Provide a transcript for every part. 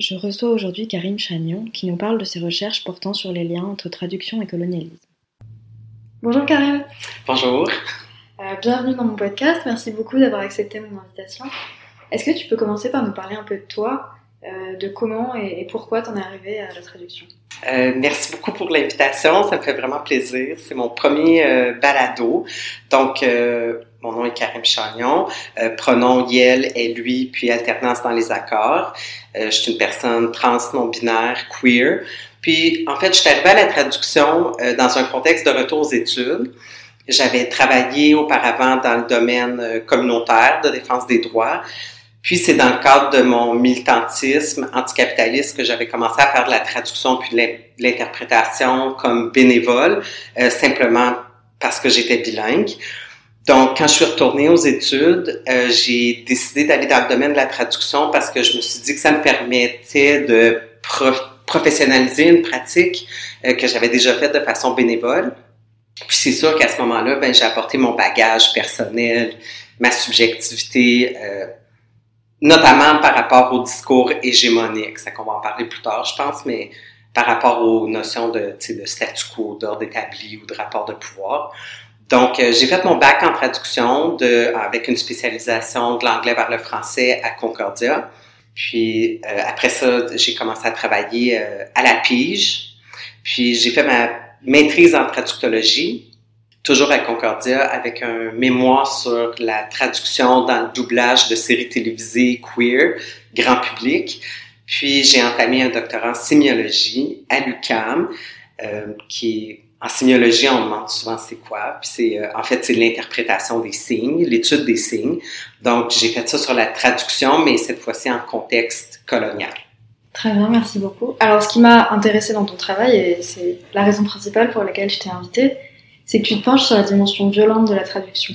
Je reçois aujourd'hui Karine Chagnon qui nous parle de ses recherches portant sur les liens entre traduction et colonialisme. Bonjour Karine. Bonjour. Euh, bienvenue dans mon podcast, merci beaucoup d'avoir accepté mon invitation. Est-ce que tu peux commencer par nous parler un peu de toi, euh, de comment et, pourquoi tu en es arrivée à la traduction? Euh, merci beaucoup pour l'invitation, ça me fait vraiment plaisir. C'est mon premier balado. Donc, mon nom est Karim Chagnon. Euh, pronom Yel et lui, puis alternance dans les accords. Euh, je suis une personne trans non-binaire, queer. Puis, en fait, je suis arrivée à la traduction euh, dans un contexte de retour aux études. J'avais travaillé auparavant dans le domaine euh, communautaire de défense des droits. Puis c'est dans le cadre de mon militantisme anticapitaliste que j'avais commencé à faire de la traduction puis de l'interprétation comme bénévole, euh, simplement parce que j'étais bilingue. Donc, quand je suis retournée aux études, euh, j'ai décidé d'aller dans le domaine de la traduction parce que je me suis dit que ça me permettait de professionnaliser une pratique euh, que j'avais déjà faite de façon bénévole. Puis c'est sûr qu'à ce moment-là, ben, j'ai apporté mon bagage personnel, ma subjectivité, euh, notamment par rapport au discours hégémonique. C'est qu'on va en parler plus tard, je pense, mais par rapport aux notions de, de statu quo, d'ordre établi ou de rapport de pouvoir. Donc, euh, j'ai fait mon bac en traduction de, avec une spécialisation de l'anglais vers le français à Concordia. Puis euh, après ça, j'ai commencé à travailler euh, à la Pige. Puis j'ai fait ma maîtrise en traductologie, toujours à Concordia, avec un mémoire sur la traduction dans le doublage de séries télévisées queer, grand public. Puis j'ai entamé un doctorat en sémiologie à l'UCAM, qui est en sémiologie, on demande souvent c'est quoi. Puis c'est, euh, en fait, c'est l'interprétation des signes, l'étude des signes. Donc, j'ai fait ça sur la traduction, mais cette fois-ci en contexte colonial. Très bien, merci beaucoup. Alors, ce qui m'a intéressé dans ton travail, et c'est la raison principale pour laquelle je t'ai invité, c'est que tu te penches sur la dimension violente de la traduction.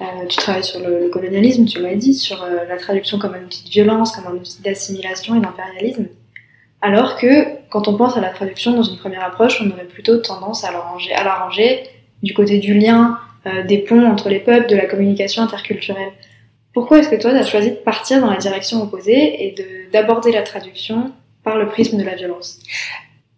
Euh, tu travailles sur le, colonialisme, tu l'as dit, sur euh, la traduction comme un outil de violence, comme un outil d'assimilation et d'impérialisme. Alors que quand on pense à la traduction dans une première approche, on aurait plutôt tendance à à l'arranger du côté du lien, euh, des ponts entre les peuples, de la communication interculturelle. Pourquoi est-ce que toi, tu as choisi de partir dans la direction opposée et d'aborder la traduction par le prisme de la violence?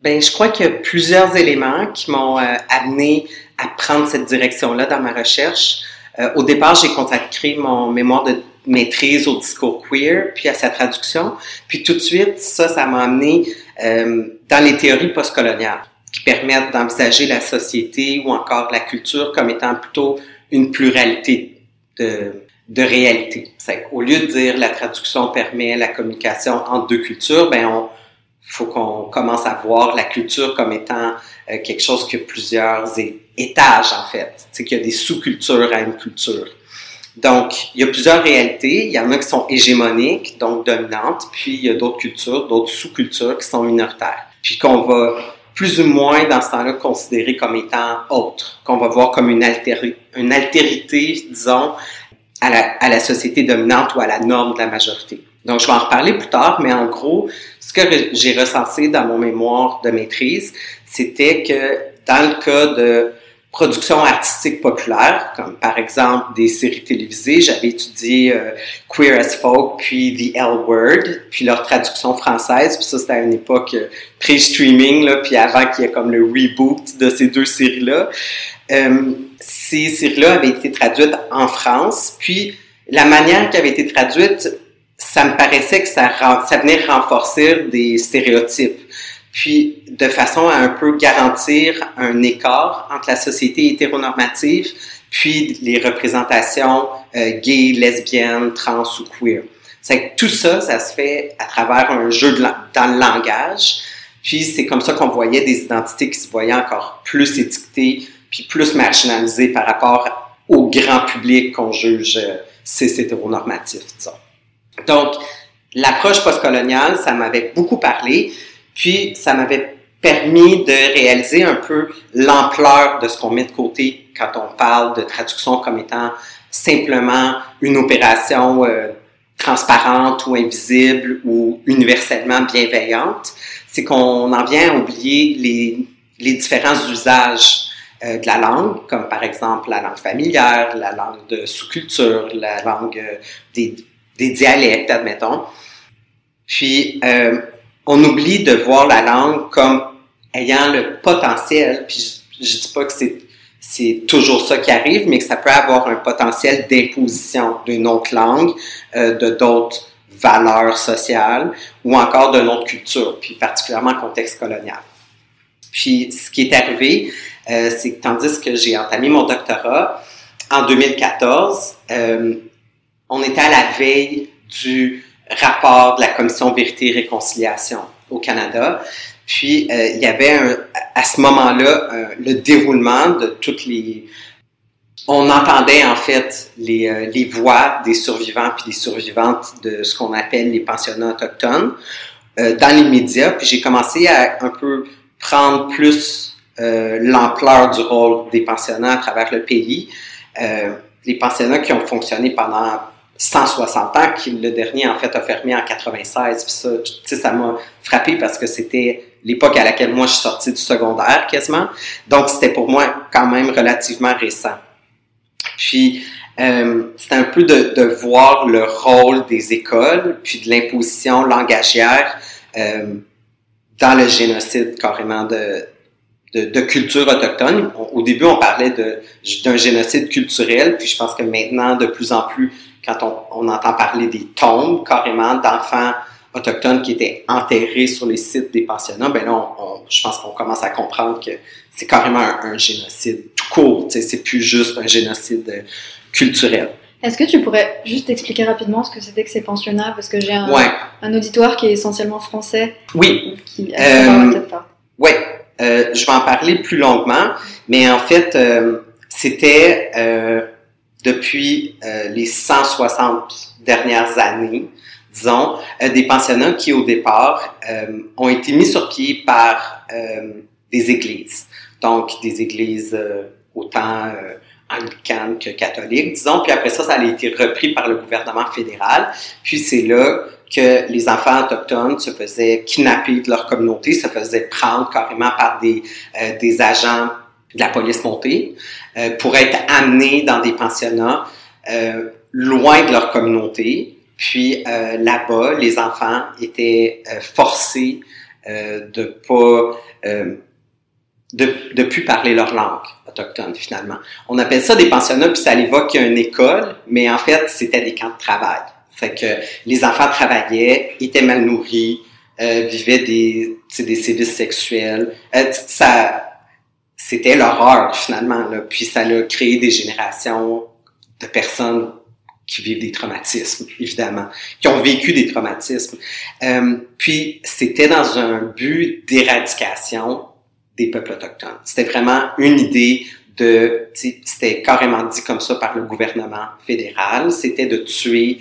Ben, je crois qu'il y a plusieurs éléments qui m'ont amené à prendre cette direction-là dans ma recherche. Euh, au départ, j'ai consacré mon mémoire de maîtrise au discours queer, puis à sa traduction. Puis tout de suite, ça, ça m'a amené euh, dans les théories postcoloniales qui permettent d'envisager la société ou encore la culture comme étant plutôt une pluralité de, de réalité. Au lieu de dire la traduction permet la communication entre deux cultures, ben on faut qu'on commence à voir la culture comme étant euh, quelque chose qui a plusieurs étages en fait, c'est qu'il y a des sous-cultures à une culture. Donc, il y a plusieurs réalités. Il y en a qui sont hégémoniques, donc dominantes, puis il y a d'autres cultures, d'autres sous-cultures qui sont minoritaires. Puis qu'on va plus ou moins dans ce temps-là considérer comme étant autres, qu'on va voir comme une, une altérité, disons, à la, à la société dominante ou à la norme de la majorité. Donc, je vais en reparler plus tard, mais en gros, ce que j'ai recensé dans mon mémoire de maîtrise, c'était que dans le cas de productions artistiques populaires, comme par exemple des séries télévisées. J'avais étudié euh, Queer as Folk, puis The L Word, puis leur traduction française. Puis ça, c'était à une époque euh, pré-streaming, puis avant qu'il y ait comme le reboot de ces deux séries-là. Euh, ces séries-là avaient été traduites en France, puis la manière qui avait été traduite, ça me paraissait que ça, ça venait renforcer des stéréotypes puis de façon à un peu garantir un écart entre la société hétéronormative puis les représentations euh, gays, lesbiennes, trans ou queer. C'est tout ça, ça se fait à travers un jeu dans le langage. Puis c'est comme ça qu'on voyait des identités qui se voyaient encore plus étiquetées puis plus marginalisées par rapport au grand public qu'on juge euh, cis hétéronormatif, disons. Donc, l'approche postcoloniale, ça m'avait beaucoup parlé. Puis, ça m'avait permis de réaliser un peu l'ampleur de ce qu'on met de côté quand on parle de traduction comme étant simplement une opération euh, transparente ou invisible ou universellement bienveillante. C'est qu'on en vient à oublier les, les différents usages euh, de la langue, comme par exemple la langue familière, la langue de sous-culture, la langue euh, des, des, dialectes, admettons. Puis, euh, on oublie de voir la langue comme ayant le potentiel, puis je, je dis pas que c'est c'est toujours ça qui arrive, mais que ça peut avoir un potentiel d'imposition d'une autre langue, euh, de d'autres valeurs sociales ou encore d'une autre culture, puis particulièrement en contexte colonial. Puis ce qui est arrivé, euh, c'est que tandis que j'ai entamé mon doctorat en 2014, euh, on était à la veille du rapport de la Commission Vérité et Réconciliation au Canada. Puis, euh, il y avait à ce moment-là euh, le déroulement de toutes les... On entendait en fait les, euh, les voix des survivants puis des survivantes de ce qu'on appelle les pensionnats autochtones dans les médias. Puis j'ai commencé à un peu prendre plus l'ampleur du rôle des pensionnats à travers le pays. les pensionnats qui ont fonctionné pendant 160 ans, qui le dernier en fait a fermé en 96. Puis ça, tu ça m'a frappé parce que c'était l'époque à laquelle moi je suis sorti du secondaire quasiment. Donc c'était pour moi quand même relativement récent. Puis euh, c'était un peu de, de, voir le rôle des écoles, puis de l'imposition langagière euh, dans le génocide carrément de, de, de, culture autochtone. Au début, on parlait d'un génocide culturel, puis je pense que maintenant, de plus en plus, quand on, on entend parler des tombes carrément d'enfants autochtones qui étaient enterrés sur les sites des pensionnats, ben là, on, je pense qu'on commence à comprendre que c'est carrément un, un, génocide tout court. C'est plus juste un génocide euh, culturel. Est-ce que tu pourrais juste expliquer rapidement ce que c'était que ces pensionnats? Parce que j'ai un, ouais. un, auditoire qui est essentiellement français. Oui. Qui euh, peut-être pas. Oui. Euh, je vais en parler plus longuement, mais en fait, euh, c'était euh, depuis euh, les 160 dernières années, disons, euh, des pensionnats qui, au départ, euh, ont été mis sur pied par des églises. Donc, des églises autant anglicanes que catholiques, disons. Puis après ça, ça a été repris par le gouvernement fédéral. Puis c'est là que les enfants autochtones se faisaient kidnapper de leur communauté, se faisaient prendre carrément par des, euh, des agents de la police montée euh, pour être amenés dans des pensionnats euh, loin de leur communauté. Puis euh, là-bas, les enfants étaient euh, forcés euh, de pas de, de plus parler leur langue autochtone finalement. On appelle ça des pensionnats, puis ça évoque une école, mais en fait, c'était des camps de travail. Fait que les enfants travaillaient, étaient mal nourris, euh, vivaient des, des sévices sexuels. Euh, ça, c'était l'horreur finalement. Là. Puis ça a créé des générations de personnes qui vivent des traumatismes, évidemment, qui ont vécu des traumatismes. Euh, puis c'était dans un but d'éradication des peuples autochtones. C'était vraiment une idée de, c'était carrément dit comme ça par le gouvernement fédéral, c'était de tuer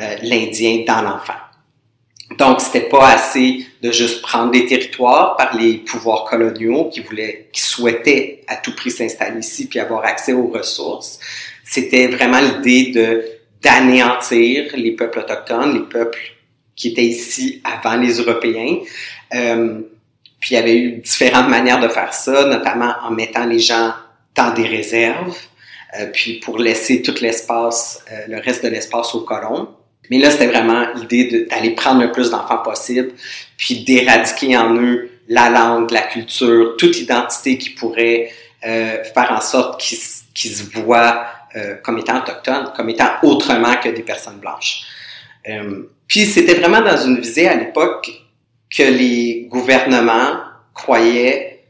euh, l'Indien dans l'enfant. Donc, c'était pas assez de juste prendre des territoires par les pouvoirs coloniaux qui voulaient, qui souhaitaient à tout prix s'installer ici puis avoir accès aux ressources. C'était vraiment l'idée de d'anéantir les peuples autochtones, les peuples qui étaient ici avant les Européens. Euh, puis il y avait eu différentes manières de faire ça, notamment en mettant les gens dans des réserves, puis pour laisser tout l'espace, le reste de l'espace aux colons. Mais là, c'était vraiment l'idée d'aller prendre le plus d'enfants possible, puis d'éradiquer en eux la langue, la culture, toute identité qui pourrait euh, faire en sorte qu'ils se voient euh, comme étant autochtones, comme étant autrement que des personnes blanches. Euh, puis c'était vraiment dans une visée à l'époque que les gouvernements croyaient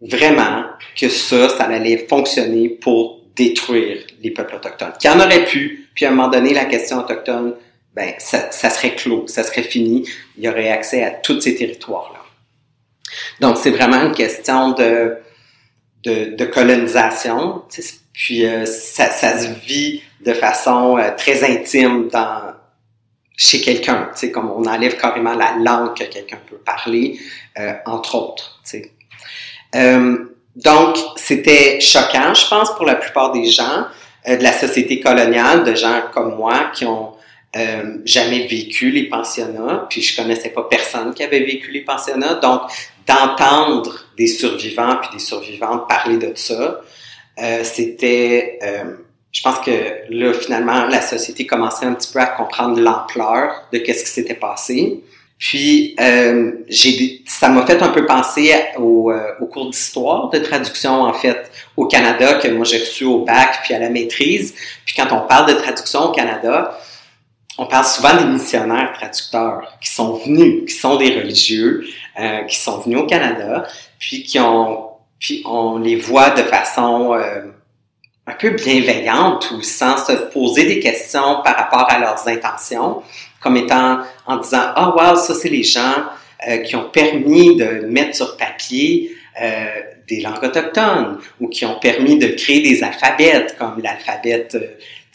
vraiment que ça, ça allait fonctionner pour détruire les peuples autochtones. Qu'il y en aurait pu, puis à un moment donné, la question autochtone, ben, ça, ça serait clos, ça serait fini, il y aurait accès à tous ces territoires-là. Donc, c'est vraiment une question de, de, de colonisation, puis euh, ça, ça, se vit de façon euh, très intime dans chez quelqu'un, comme on enlève carrément la langue que quelqu'un peut parler, euh, entre autres, sais. donc, c'était choquant, je pense, pour la plupart des gens de la société coloniale, de gens comme moi qui ont euh, jamais vécu les pensionnats, puis je connaissais pas personne qui avait vécu les pensionnats, donc d'entendre des survivants puis des survivantes parler de ça, euh, c'était, euh, je pense que là finalement la société commençait un petit peu à comprendre l'ampleur de qu'est-ce qui s'était passé. Puis euh, j'ai, ça m'a fait un peu penser au, euh, au cours d'histoire de traduction en fait au Canada que moi j'ai reçu au bac puis à la maîtrise. Puis quand on parle de traduction au Canada, on parle souvent des missionnaires traducteurs qui sont venus, qui sont des religieux, euh, qui sont venus au Canada, puis qui ont, puis on les voit de façon euh, un peu bienveillante ou sans se poser des questions par rapport à leurs intentions, comme étant en disant ah oh, wow ça c'est les gens euh, qui ont permis de mettre sur papier euh, des langues autochtones ou qui ont permis de créer des alphabets comme l'alphabet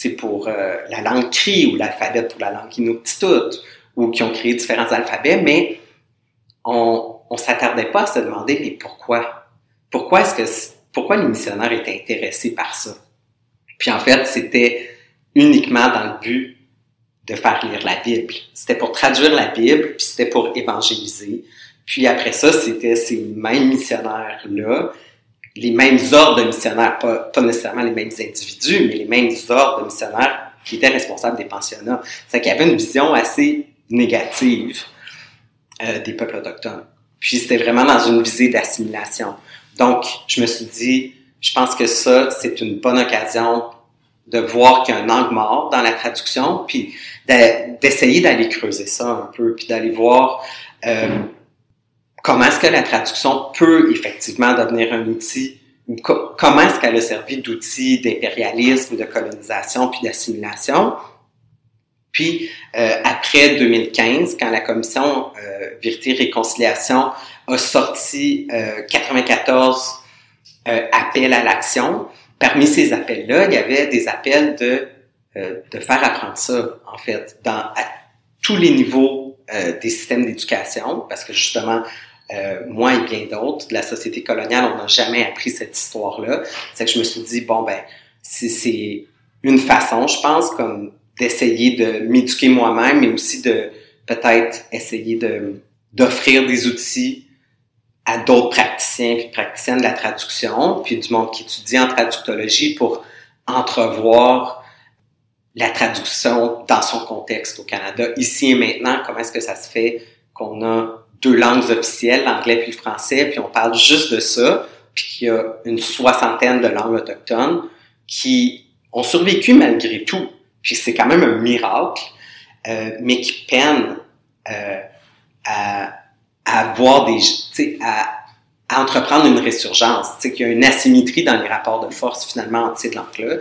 pour euh, la langue cri ou l'alphabet pour la langue inuktitut, ou qui ont créé différents alphabets, mais on ne s'attardait pas à se demander mais pourquoi? Pourquoi est-ce que pourquoi les missionnaires étaient intéressés par ça? Puis en fait, c'était uniquement dans le but de faire lire la Bible. C'était pour traduire la Bible, puis c'était pour évangéliser. Puis après ça, c'était ces mêmes missionnaires-là les mêmes ordres de missionnaires, pas, pas, nécessairement les mêmes individus, mais les mêmes ordres de missionnaires qui étaient responsables des pensionnats. C'est qu'il y avait une vision assez négative euh, des peuples autochtones. Puis c'était vraiment dans une visée d'assimilation. Donc, je me suis dit, je pense que ça, c'est une bonne occasion de voir qu'il y a un angle mort dans la traduction, puis d'essayer d'aller creuser ça un peu, puis d'aller voir euh, comment est-ce que la traduction peut effectivement devenir un outil? Ou comment est-ce qu'elle a servi d'outil d'impérialisme, de colonisation puis d'assimilation? Puis euh, après 2015, quand la commission euh, Vérité Réconciliation a sorti euh, 94 euh, appels à l'action, parmi ces appels-là, il y avait des appels de euh, de faire apprendre ça en fait dans à tous les niveaux des systèmes d'éducation, parce que justement euh, moi et bien d'autres de la société coloniale, on n'a jamais appris cette histoire-là. C'est que je me suis dit, bon, ben, c'est une façon, je pense, comme d'essayer de m'éduquer moi-même, mais aussi de peut-être essayer de d'offrir des outils à d'autres praticiens et praticiennes de la traduction, puis du monde qui étudie en traductologie pour entrevoir la traduction dans son contexte au Canada, ici et maintenant, comment est-ce que ça se fait qu'on a deux langues officielles, l'anglais puis le français, puis on parle juste de ça, puis qu'il y a une soixantaine de langues autochtones qui ont survécu malgré tout. Puis c'est quand même un miracle, euh, mais qui peinent euh, à, à avoir des, à, à entreprendre une résurgence, qu'il y a une asymétrie dans les rapports de force finalement entre ces langues-là.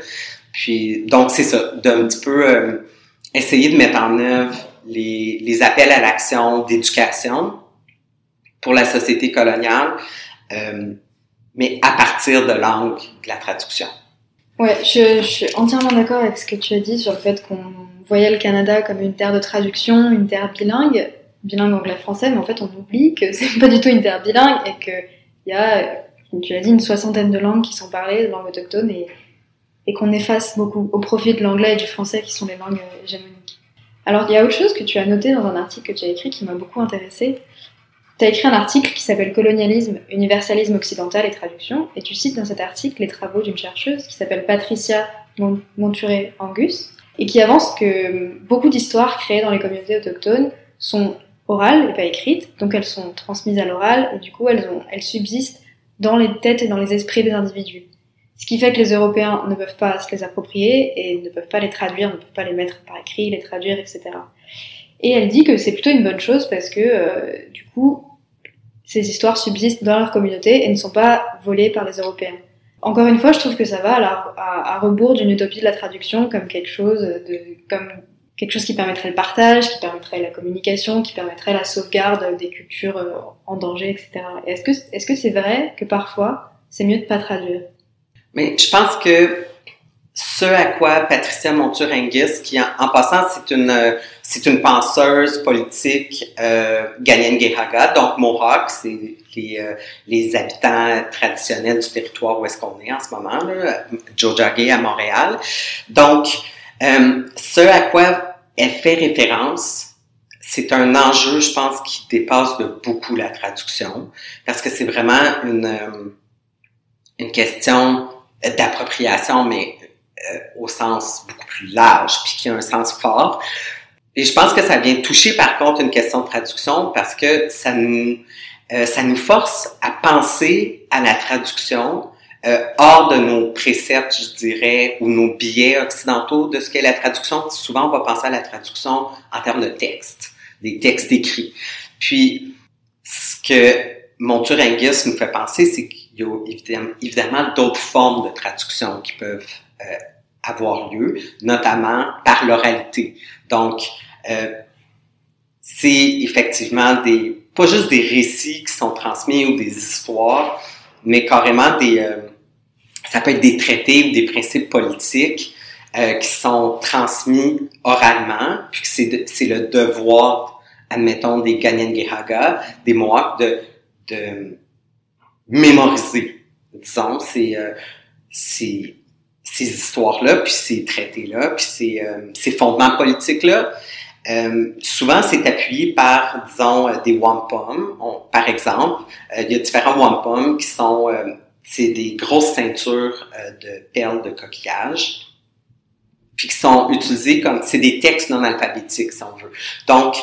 Puis donc c'est ça, d'un petit peu euh, essayer de mettre en œuvre les, les appels à l'action d'éducation, pour la société coloniale, euh, mais à partir de langue de la traduction. Ouais, je, je suis entièrement d'accord avec ce que tu as dit sur le fait qu'on voyait le Canada comme une terre de traduction, une terre bilingue, bilingue anglais-français, mais en fait on oublie que c'est pas du tout une terre bilingue et qu'il y a, tu l'as dit, une soixantaine de langues qui sont parlées, de langues autochtones, et, et qu'on efface beaucoup au profit de l'anglais et du français qui sont les langues hégémoniques. Alors il y a autre chose que tu as noté dans un article que tu as écrit qui m'a beaucoup intéressé Tu as écrit un article qui s'appelle Colonialisme, universalisme occidental et traduction, et tu cites dans cet article les travaux d'une chercheuse qui s'appelle Patricia Monturé-Angus, et qui avance que beaucoup d'histoires créées dans les communautés autochtones sont orales et pas écrites, donc elles sont transmises à l'oral, et du coup elles, elles subsistent dans les têtes et dans les esprits des individus. Ce qui fait que les Européens ne peuvent pas se les approprier et ne peuvent pas les traduire, ne peuvent pas les mettre par écrit, les traduire, etc. Et elle dit que c'est plutôt une bonne chose parce que euh, du coup, ces histoires subsistent dans leur communauté et ne sont pas volées par les Européens. Encore une fois, je trouve que ça va à, à, à rebours d'une utopie de la traduction comme quelque chose de, comme quelque chose qui permettrait le partage, qui permettrait la communication, qui permettrait la sauvegarde des cultures euh, en danger, etc. Est-ce que est-ce que c'est vrai que parfois c'est mieux de pas traduire? Mais je pense que ce à quoi Patricia Montur-Angus, qui en, passant, c'est une, c'est une penseuse politique euh, Ghanaienne donc Mohawk, c'est les, euh, les habitants traditionnels du territoire où est-ce qu'on est en ce moment, là, Jojage à Montréal. Donc, euh, ce à quoi elle fait référence, c'est un enjeu, je pense, qui dépasse de beaucoup la traduction, parce que c'est vraiment une, euh, une question d'appropriation, mais euh, au sens beaucoup plus large, puis qui a un sens fort. Et je pense que ça vient toucher par contre une question de traduction parce que ça nous, euh, ça nous force à penser à la traduction euh, hors de nos préceptes, je dirais, ou nos biais occidentaux de ce qu'est la traduction. Souvent, on va penser à la traduction en termes de texte, des textes écrits. Puis, ce que Monturingus nous fait penser, c'est qu'il y a évidemment d'autres formes de traduction qui peuvent avoir lieu, notamment par l'oralité. Donc, euh, c'est effectivement des, pas juste des récits qui sont transmis ou des histoires, mais carrément des, euh, ça peut être des traités ou des principes politiques euh, qui sont transmis oralement, puis que c'est le devoir, admettons, des Ganyan-Gehaga, des Mohawks, de de mémoriser, disons, ces, euh, ces, histoires-là, puis ces traités-là, puis ces, euh, fondements politiques-là. Euh, souvent, c'est appuyé par, disons, euh, des wampum. par exemple, il y a différents wampum qui sont, c'est des grosses ceintures de perles de coquillage, puis qui sont utilisés comme, c'est des textes non alphabétiques, si on veut. Donc,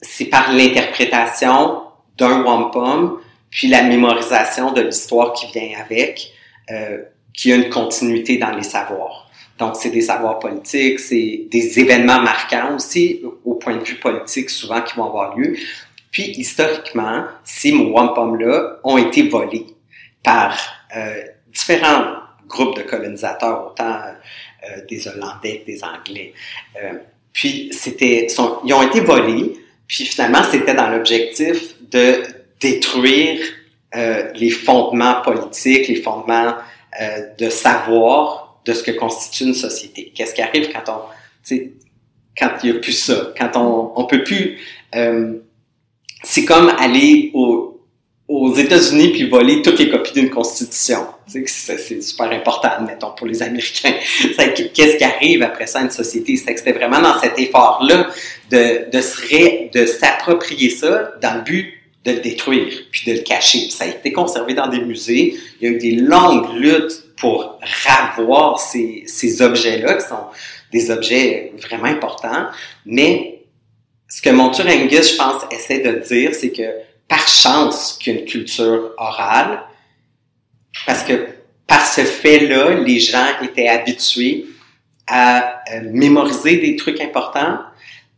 c'est par l'interprétation d'un wampum, puis la mémorisation de l'histoire qui vient avec, qui a une continuité dans les savoirs. Donc, c'est des savoirs politiques, c'est des événements marquants aussi, au point de vue politique, souvent, qui vont avoir lieu. Puis, historiquement, ces wampums-là ont été volés par euh, différents groupes de colonisateurs, autant euh, des Hollandais que des Anglais. Euh, puis, c'était, ils ont été volés, puis finalement, c'était dans l'objectif de détruire euh, les fondements politiques, les fondements euh, de savoir de ce que constitue une société. Qu'est-ce qui arrive quand on, quand il n'y a plus ça, quand on, on peut plus, euh, c'est comme aller au, aux États-Unis puis voler toutes les copies d'une constitution. C'est super important, admettons, pour les Américains. Qu'est-ce qui arrive après ça à une société? C'est que c'était vraiment dans cet effort-là de, de, de s'approprier ça dans le but de le détruire puis de le cacher. Ça a été conservé dans des musées. Il y a eu des longues luttes pour ravoir ces, ces objets-là, qui sont des objets vraiment importants. Mais ce que Monture Angus, je pense, essaie de dire, c'est que par chance qu'il y a une culture orale, parce que par ce fait-là, les gens étaient habitués à euh, mémoriser des trucs importants,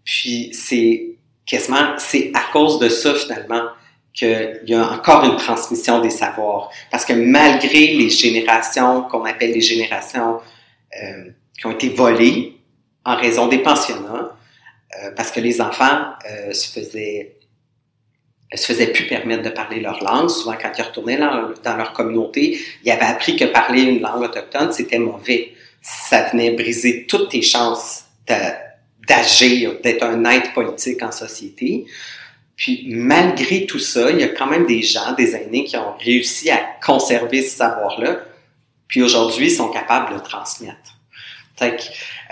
puis c'est quasiment, c'est à cause de ça finalement qu'il y a encore une transmission des savoirs. Parce que malgré les générations qu'on appelle les générations euh, qui ont été volées en raison des pensionnats, euh, parce que les enfants euh, se faisaient se faisaient plus permettre de parler leur langue. Souvent, quand ils retournaient dans, dans leur communauté, ils avaient appris que parler une langue autochtone, c'était mauvais. Ça venait briser toutes tes chances d'agir, d'être un être politique en société. Puis malgré tout ça, il y a quand même des gens, des aînés qui ont réussi à conserver ce savoir-là, puis aujourd'hui ils sont capables de le transmettre. Fait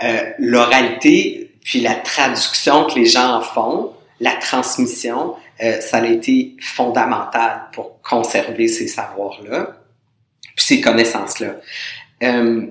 euh, l'oralité, puis la traduction que les gens en font, la transmission, euh, ça a été fondamental pour conserver ces savoirs-là, puis ces connaissances-là. Euh,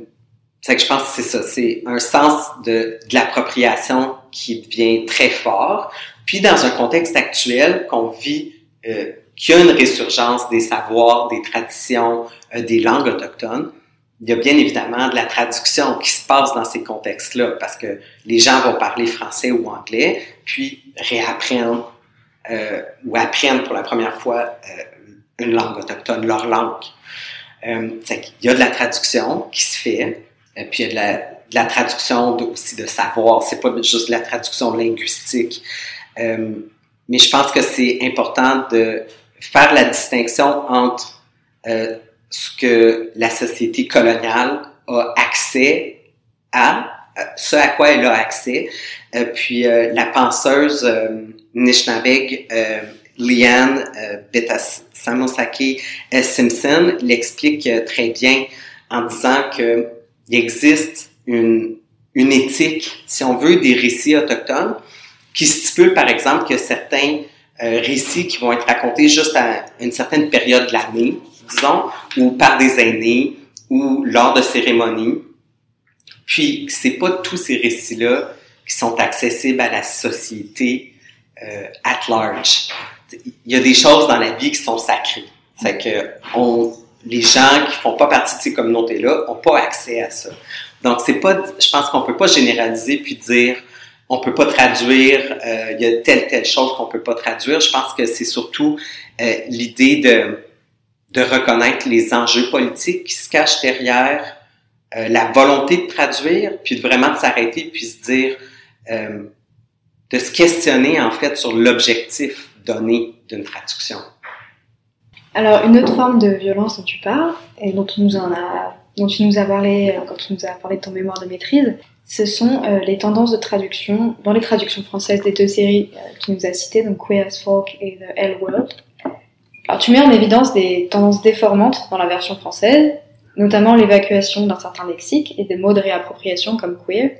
c'est que je pense que c'est ça, c'est un sens de, de l'appropriation qui devient très fort. Puis dans un contexte actuel qu'on vit, euh, qu'il y a une résurgence des savoirs, des traditions, euh, des langues autochtones, il y a bien évidemment de la traduction qui se passe dans ces contextes-là, parce que les gens vont parler français ou anglais, puis réapprennent euh, ou apprennent pour la première fois euh, une langue autochtone, leur langue. Euh, il y a de la traduction qui se fait, et puis il y a de la, de la traduction aussi de savoir. C'est pas juste de la traduction linguistique. Euh, mais je pense que c'est important de faire la distinction entre euh, ce que la société coloniale a accès à, euh, ce à quoi elle a accès, euh, puis euh, la penseuse euh, Nishnabeg euh, Liane Betasamosake Simpson l'explique très bien en disant que il existe une, une éthique, si on veut, des récits autochtones qui stipule par exemple que certains euh, récits qui vont être racontés juste à une certaine période de l'année, disons, ou par des aînés, ou lors de cérémonies. Puis, c'est pas tous ces récits-là qui sont accessibles à la société euh, at large. Il y a des choses dans la vie qui sont sacrées. C'est que on, les gens qui font pas partie de ces communautés-là ont pas accès à ça. Donc, c'est pas, je pense qu'on peut pas généraliser puis dire on peut pas traduire, euh, il y a telle telle chose qu'on peut pas traduire. Je pense que c'est surtout euh, l'idée de de reconnaître les enjeux politiques qui se cachent derrière euh, la volonté de traduire, puis de vraiment de s'arrêter puis se dire euh, de se questionner en fait sur l'objectif donné d'une traduction. Alors, une autre forme de violence dont tu parles, et dont tu nous, en as, dont tu nous as parlé euh, quand tu nous as parlé de ton mémoire de maîtrise, ce sont euh, les tendances de traduction, dans les traductions françaises des deux séries euh, que tu nous as citées, donc Queer as Folk et The Hell World. Alors, tu mets en évidence des tendances déformantes dans la version française, notamment l'évacuation d'un certain lexique et des mots de réappropriation comme queer,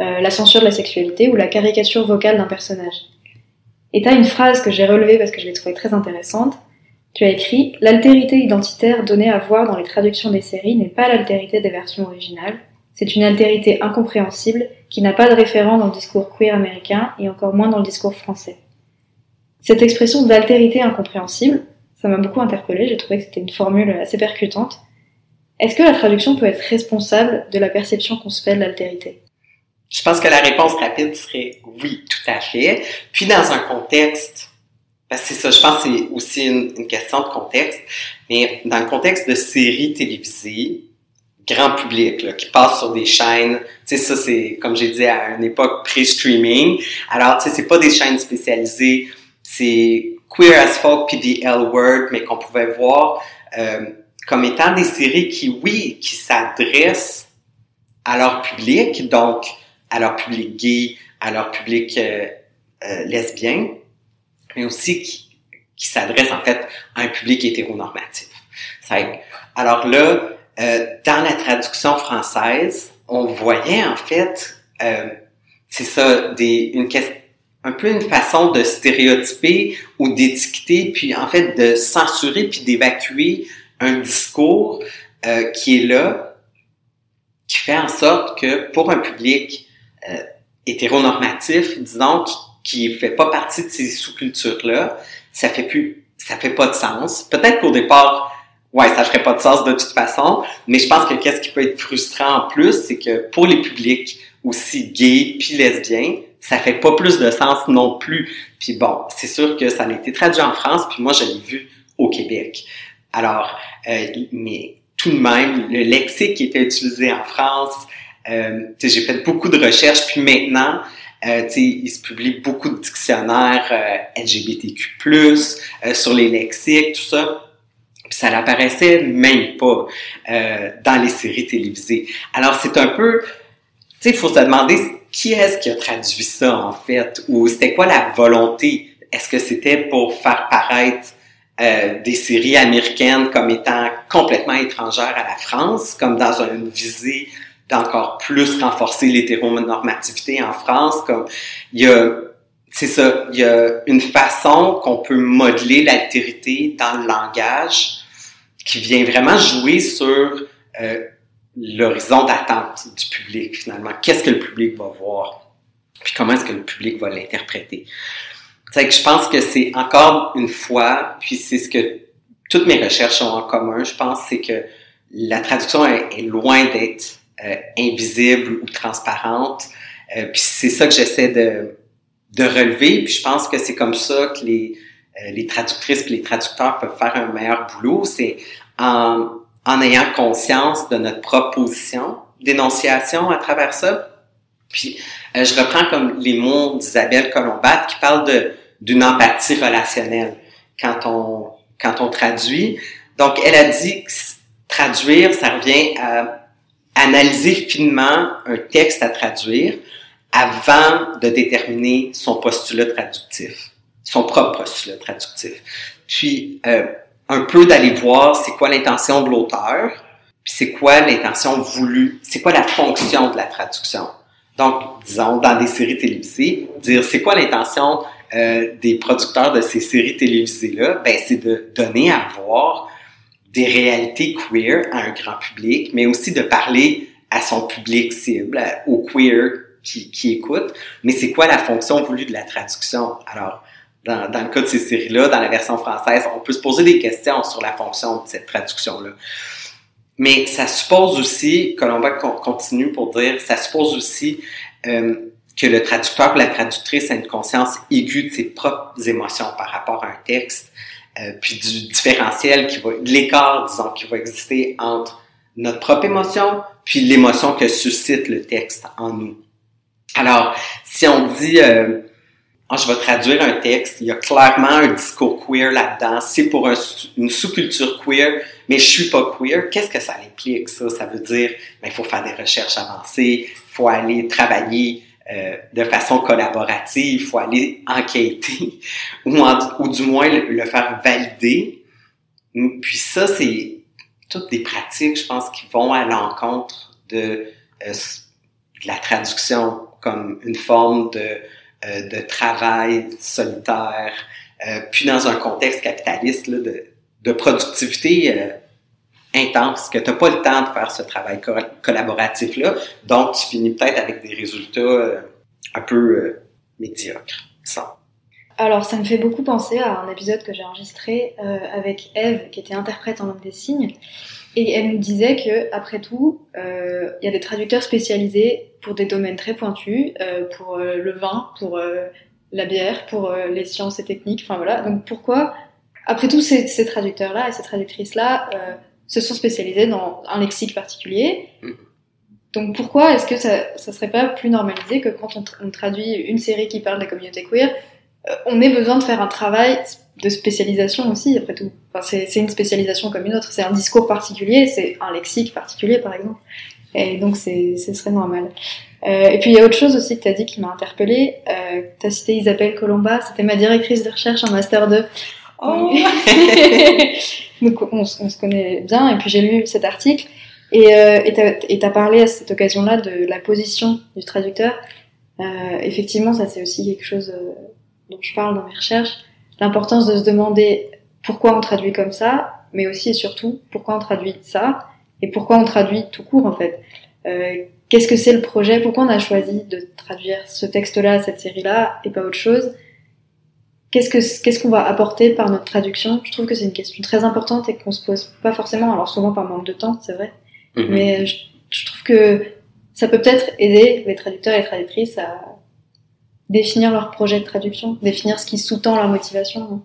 euh, la censure de la sexualité ou la caricature vocale d'un personnage. Et tu as une phrase que j'ai relevée parce que je l'ai trouvée très intéressante. Tu as écrit L'altérité identitaire donnée à voir dans les traductions des séries n'est pas l'altérité des versions originales. C'est une altérité incompréhensible qui n'a pas de référent dans le discours queer américain et encore moins dans le discours français. Cette expression d'altérité incompréhensible, ça m'a beaucoup interpellée, j'ai trouvé que c'était une formule assez percutante. Est-ce que la traduction peut être responsable de la perception qu'on se fait de l'altérité? Je pense que la réponse rapide serait oui, tout à fait. Puis dans un contexte, c'est ça, je pense que c'est aussi une, une, question de contexte, mais dans le contexte de séries télévisées, grand public, là, qui passent sur des chaînes, tu sais, ça c'est, comme j'ai dit, à une époque pré-streaming. Alors, tu sais, c'est pas des chaînes spécialisées, c'est Queer as Folk puis The L Word, mais qu'on pouvait voir euh, comme étant des séries qui, oui, qui s'adressent à leur public, donc à leur public gay, à leur public euh, euh, lesbien, mais aussi qui, qui s'adressent en fait à un public hétéronormatif. Alors là, euh, dans la traduction française, on voyait en fait, euh, c'est ça, des, une question un peu une façon de stéréotyper ou d'étiqueter, puis en fait de censurer puis d'évacuer un discours euh, qui est là, qui fait en sorte que pour un public euh, hétéronormatif, disons, qui fait pas partie de ces sous-cultures-là, ça fait plus, ça fait pas de sens. Peut-être qu'au départ, ouais, ça ferait pas de sens de toute façon, mais je pense que qu'est-ce qui peut être frustrant en plus, c'est que pour les publics aussi gays puis lesbiens, ça fait pas plus de sens non plus. Puis bon, c'est sûr que ça a été traduit en France, puis moi je l'ai vu au Québec. Alors, euh, mais tout de même, le lexique qui était utilisé en France, euh, j'ai fait beaucoup de recherches, puis maintenant, euh, il se publie beaucoup de dictionnaires euh, LGBTQ+, euh, sur les lexiques, tout ça. Puis ça n'apparaissait même pas euh, dans les séries télévisées. Alors c'est un peu, tu sais, il faut se demander qui est-ce qui a traduit ça en fait, ou c'était quoi la volonté? Est-ce que c'était pour faire paraître euh, des séries américaines comme étant complètement étrangères à la France, comme dans une visée d'encore plus renforcer l'hétéronormativité en France, comme il y a c'est ça, il y a une façon qu'on peut modeler l'altérité dans le langage qui vient vraiment jouer sur euh, l'horizon d'attente du public finalement. Qu'est-ce que le public va voir? Puis comment est-ce que le public va l'interpréter? que je pense que c'est encore une fois, puis c'est ce que toutes mes recherches ont en commun, je pense, c'est que la traduction est, loin d'être euh, invisible ou transparente. Euh, puis c'est ça que j'essaie de, de relever. Puis je pense que c'est comme ça que les, euh, les traductrices et les traducteurs peuvent faire un meilleur boulot. C'est en, en ayant conscience de notre propre position d'énonciation à travers ça. Puis je reprends comme les mots d'Isabelle Colombat qui parle de d'une empathie relationnelle quand on quand on traduit. Donc elle a dit que traduire, ça revient à analyser finement un texte à traduire avant de déterminer son postulat traductif, son propre postulat traductif. Puis, euh, un peu d'aller voir c'est quoi l'intention de l'auteur, puis c'est quoi l'intention voulue, c'est quoi la fonction de la traduction. Donc, disons, dans des séries télévisées, dire c'est quoi l'intention euh, des producteurs de ces séries télévisées-là, ben, c'est de donner à voir des réalités queer à un grand public, mais aussi de parler à son public cible, aux queer qui, qui écoutent. Mais c'est quoi la fonction voulue de la traduction? Alors, dans, dans le cas de ces séries-là, dans la version française, on peut se poser des questions sur la fonction de cette traduction-là. Mais ça suppose aussi, Colomba continue pour dire, ça suppose aussi euh, que le traducteur ou la traductrice a une conscience aiguë de ses propres émotions par rapport à un texte, euh, puis du différentiel qui va, l'écart, disons, qui va exister entre notre propre émotion puis l'émotion que suscite le texte en nous. Alors, si on dit, euh, oh, je vais traduire un texte, il y a clairement un discours queer là-dedans, c'est pour une sous-culture queer, mais je suis pas queer, qu'est-ce que ça implique, ça? Ça veut dire, ben, il faut faire des recherches avancées, il faut aller travailler euh, de façon collaborative, il faut aller enquêter ou, ou du moins le, faire valider. Puis ça, c'est toutes des pratiques, je pense, qui vont à l'encontre de, euh, de, la traduction comme une forme de, euh, de travail solitaire, puis dans un contexte capitaliste là, de, de productivité intense, que tu n'as pas le temps de faire ce travail collaboratif-là. Donc, tu finis peut-être avec des résultats euh, un peu euh, médiocres. Alors, ça me fait beaucoup penser à un épisode que j'ai enregistré euh, avec Eve, qui était interprète en langue des signes. Et elle nous disait que, après tout, il y a des traducteurs spécialisés pour des domaines très pointus, pour le vin, pour la bière, pour les sciences et techniques. Enfin voilà. Donc pourquoi, après tout, ces traducteurs-là et ces traductrices-là se sont spécialisés dans un lexique particulier. Mm. Donc pourquoi est-ce que ça, ça serait pas plus normalisé que quand on, traduit une série qui parle de la communauté queer, euh, on ait besoin de faire un travail de spécialisation aussi, après tout. Enfin, c'est une spécialisation comme une autre, c'est un discours particulier, c'est un lexique particulier par exemple. Et donc ce serait normal. Euh, et puis il y a autre chose aussi que tu as dit qui m'a interpellée. Euh, tu as cité Isabelle Colomba, c'était ma directrice de recherche en Master 2. Oh. Donc on, se connaît bien, et puis j'ai lu cet article, et euh, tu as, parlé à cette occasion-là de la position du traducteur. Euh, effectivement, ça c'est aussi quelque chose euh, dont je parle dans mes recherches, l'importance de se demander pourquoi on traduit comme ça, mais aussi et surtout pourquoi on traduit ça, et pourquoi on traduit tout court en fait. Euh, Qu'est-ce que c'est le projet? Pourquoi on a choisi de traduire ce texte-là, cette série-là, et pas autre chose? Qu'est-ce que qu'est-ce qu'on va apporter par notre traduction? Je trouve que c'est une question très importante et qu'on se pose pas forcément. Alors souvent par manque de temps, c'est vrai, mhm. mais je, trouve que ça peut peut-être aider les traducteurs et les traductrices à définir leur projet de traduction, définir ce qui sous-tend leur motivation.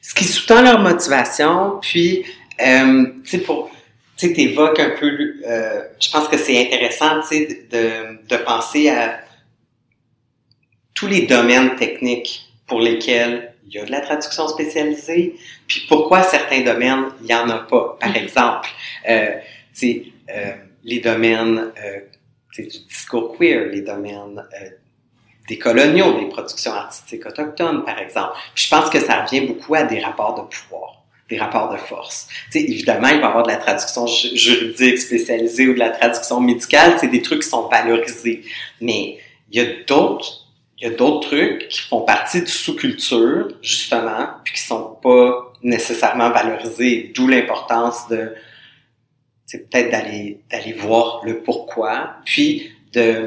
Ce qui sous-tend leur motivation, puis euh, tu sais pour tu sais, évoques un peu, euh, je pense que c'est intéressant, tu sais, de, de penser à tous les domaines techniques pour lesquels il y a de la traduction spécialisée, puis pourquoi certains domaines, il n'y en a pas. Par mm-hmm. exemple, euh, euh, les domaines euh, du discours queer, les domaines euh, des coloniaux, des productions artistiques autochtones, par exemple. Puis je pense que ça revient beaucoup à des rapports de pouvoir, des rapports de force. sais, évidemment, il va y avoir de la traduction juridique spécialisée ou de la traduction médicale, c'est des trucs qui sont valorisés. Mais il y a d'autres il y a d'autres trucs qui font partie de sous-culture, justement, puis qui sont pas nécessairement valorisés, d'où l'importance de, c'est peut-être d'aller, d'aller voir le pourquoi, puis de,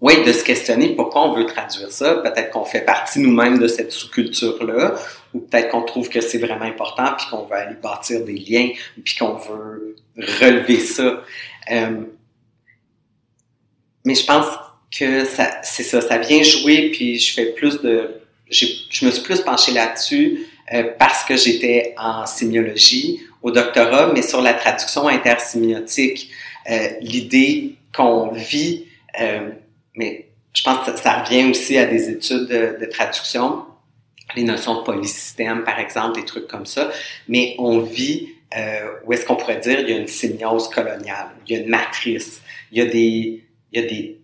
oui, de se questionner pourquoi on veut traduire ça. Peut-être qu'on fait partie nous-mêmes de cette sous-culture-là, ou peut-être qu'on trouve que c'est vraiment important, puis qu'on veut aller bâtir des liens, puis qu'on veut relever ça. Euh, mais je pense que ça, c'est ça, ça vient jouer, puis je fais plus de, je me suis plus penché là-dessus euh, parce que j'étais en sémiologie au doctorat, mais sur la traduction intersémiotique, euh, l'idée qu'on vit, euh, mais je pense que ça revient aussi à des études de, traduction, les notions de polysystème, par exemple, des trucs comme ça, mais on vit euh, où est-ce qu'on pourrait dire il y a une sémiose coloniale, il y a une matrice, il y a des, il y a des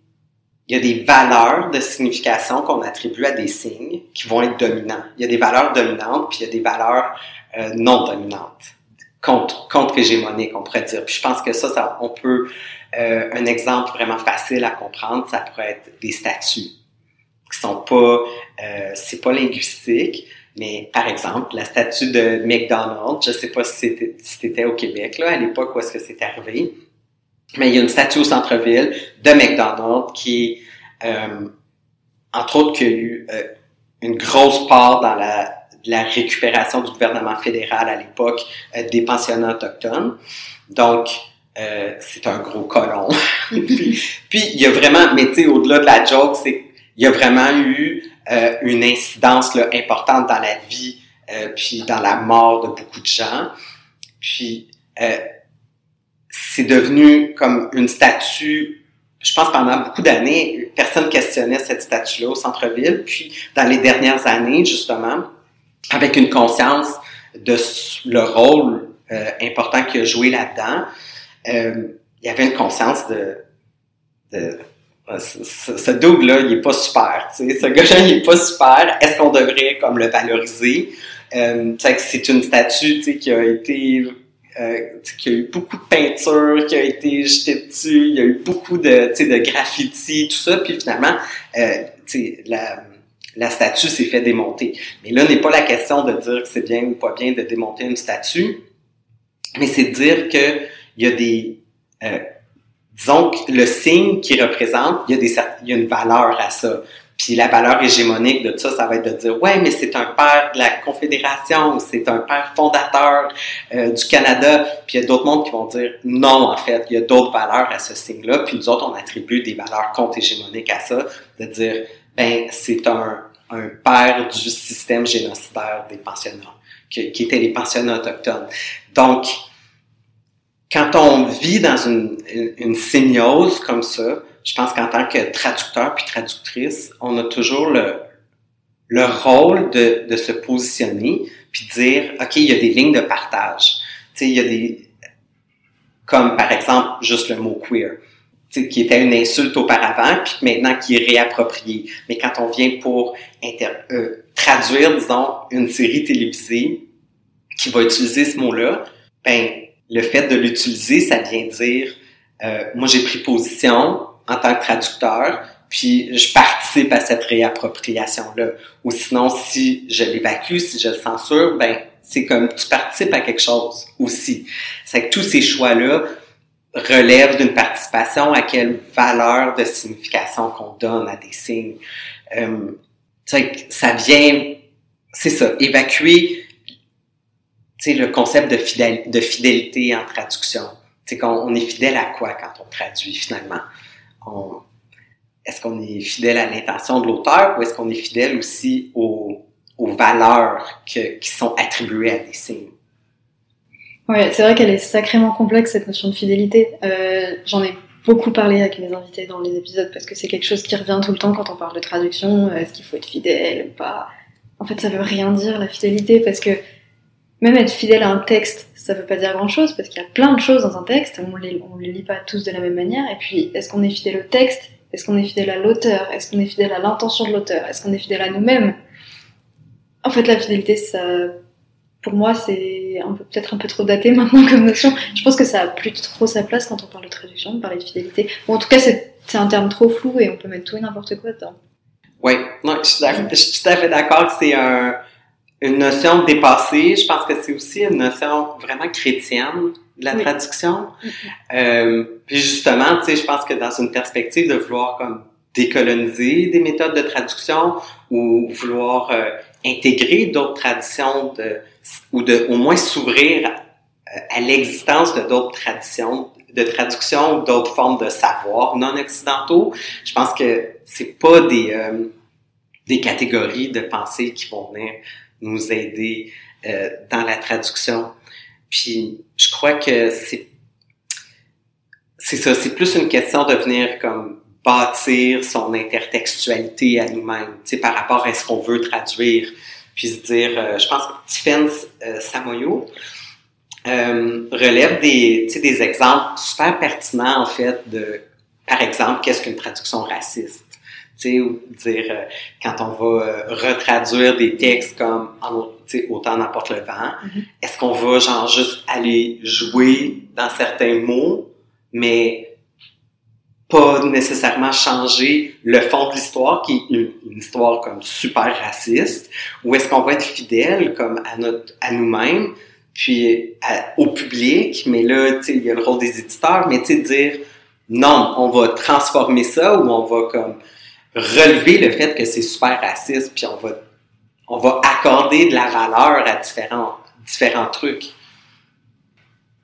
il y a des valeurs de signification qu'on attribue à des signes qui vont être dominants. Il y a des valeurs dominantes, puis il y a des valeurs euh, non dominantes, contre, contre hégémoniques, on pourrait dire. Puis je pense que ça, ça on peut, euh, un exemple vraiment facile à comprendre, ça pourrait être des statuts qui sont pas, euh, c'est pas linguistique, mais par exemple, la statue de McDonald's, je sais pas si c'était au Québec, là, à l'époque où est-ce que c'est arrivé, mais il y a une statue au centre-ville de McDonald's qui, euh, entre autres, qui a eu euh, une grosse part dans la, récupération du gouvernement fédéral à l'époque euh, des pensionnats autochtones. Donc, euh, c'est un gros colon. puis, puis, il y a vraiment, mais tu sais, au-delà de la joke, c'est il y a vraiment eu une incidence là, importante dans la vie puis dans la mort de beaucoup de gens. Puis, c'est devenu comme une statue. Je pense pendant beaucoup d'années, personne questionnait cette statue-là au centre-ville. Puis, dans les dernières années, justement, avec une conscience de le rôle euh, important qu'il a joué là-dedans, euh, il y avait une conscience de, ce, double-là, il est pas super. Tu sais, ce gars-là, il est pas super. Est-ce qu'on devrait comme le valoriser? Euh, c'est une statue tu sais, qui a été qu'il y a eu beaucoup de peinture qui a été jetée dessus, il y a eu beaucoup de, de graffiti, tout ça, puis finalement, euh, la, la statue s'est fait démonter. Mais là, n'est pas la question de dire que c'est bien ou pas bien de démonter une statue, mais c'est de dire que il y a des, euh, disons que le signe qui représente, il y il y a une valeur à ça. Puis la valeur hégémonique de ça, ça va être de dire ouais, mais c'est un père de la Confédération, c'est un père fondateur euh, du Canada. Puis il y a d'autres mondes qui vont dire non, en fait, il y a d'autres valeurs à ce signe-là. Puis nous autres, on attribue des valeurs contre-hégémoniques à ça, de dire ben c'est un, un père du système génocidaire des pensionnats, qui, qui étaient les pensionnats autochtones. Donc quand on vit dans une, une, une comme ça, je pense qu'en tant que traducteur puis traductrice, on a toujours le, le rôle de, se positionner puis de dire, OK, il y a des lignes de partage. Tu sais, il y a des, comme par exemple, juste le mot queer, qui était une insulte auparavant puis maintenant qui est réapproprié. Mais quand on vient pour euh, traduire, disons, une série télévisée qui va utiliser ce mot-là, ben, le fait de l'utiliser, ça vient dire, euh, moi j'ai pris position, en tant que traducteur, puis je participe à cette réappropriation-là. Ou sinon, si je l'évacue, si je le censure, ben c'est comme tu participes à quelque chose aussi. C'est que tous ces choix-là relèvent d'une participation à quelle valeur de signification qu'on donne à des signes. Euh, ça vient, c'est ça, évacuer le concept de, de fidélité en traduction. C'est qu'on est fidèle à quoi quand on traduit finalement? Est-ce qu'on est fidèle à l'intention de l'auteur ou est-ce qu'on est fidèle aussi aux, valeurs qui sont attribuées à des signes? Oui, c'est vrai qu'elle est sacrément complexe cette notion de fidélité. Euh, j'en ai beaucoup parlé avec mes invités dans les épisodes parce que c'est quelque chose qui revient tout le temps quand on parle de traduction. Est-ce qu'il faut être fidèle ou pas? En fait, ça veut rien dire la fidélité parce que même être fidèle à un texte, ça veut pas dire grand chose parce qu'il y a plein de choses dans un texte, on les, on les lit pas tous de la même manière. Et puis, est-ce qu'on est fidèle au texte? Est-ce qu'on est fidèle à l'auteur? Est-ce qu'on est fidèle à l'intention de l'auteur? Est-ce qu'on est fidèle à nous-mêmes? En fait, la fidélité, ça, pour moi, c'est un peu, peut-être un peu trop daté maintenant comme notion. Je pense que ça a plus trop sa place quand on parle de traduction, de parler de fidélité. Bon, en tout cas, c'est, c'est un terme trop flou et on peut mettre tout et n'importe quoi dedans. Oui, non, je suis, je suis tout à fait d'accord que c'est un, une notion dépassée. Je pense que c'est aussi une notion vraiment chrétienne de la traduction. Mm-hmm. Euh, puis justement, tu sais, je pense que dans une perspective de vouloir comme décoloniser des méthodes de traduction ou vouloir euh, intégrer d'autres traditions de, ou de au moins s'ouvrir à, à l'existence de d'autres traditions de traduction, d'autres formes de savoir non occidentaux. Je pense que c'est pas des euh, des catégories de pensée qui vont venir nous aider euh, dans la traduction. Puis je crois que c'est c'est ça, c'est plus une question de venir comme bâtir son intertextualité à nous-mêmes, tu sais, par rapport à ce qu'on veut traduire. Puis se dire, euh, je pense que Tiffany euh, Samoyo euh, relève des, des exemples super pertinents, en fait, de, par exemple, qu'est-ce qu'une traduction raciste? Sais, dire euh, quand on va euh, retraduire des textes comme autant n'importe le vent, mm-hmm. est-ce qu'on va genre juste aller jouer dans certains mots, mais pas nécessairement changer le fond de l'histoire qui est une, histoire comme super raciste, ou est-ce qu'on va être fidèle comme à notre à nous-mêmes, puis au public, mais là, tu sais, il y a le rôle des éditeurs, mais tu sais, dire non, on va transformer ça ou on va comme relever le fait que c'est super raciste, puis on va, on va accorder de la valeur à différents, différents trucs.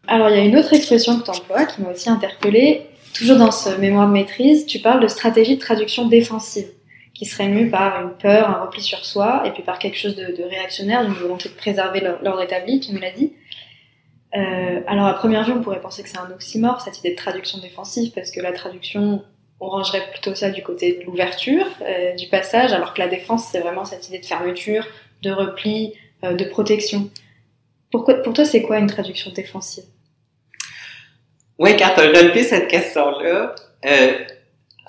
Alors, il y a une autre expression que tu emploies qui m'a aussi interpellée. Toujours dans ce mémoire de maîtrise, tu parles de stratégie de traduction défensive, qui serait mue par une peur, un repli sur soi, et puis par quelque chose de, réactionnaire, une volonté de préserver l'ordre établi, tu me l'as dit. Euh, alors, à première vue, on pourrait penser que c'est un oxymore, cette idée de traduction défensive, parce que la traduction on rangerait plutôt ça du côté de l'ouverture, euh, du passage, alors que la défense, c'est vraiment cette idée de fermeture, de repli, euh, de protection. Pourquoi, pour toi, c'est quoi une traduction défensive? Oui, quand tu as relevé cette question-là, euh,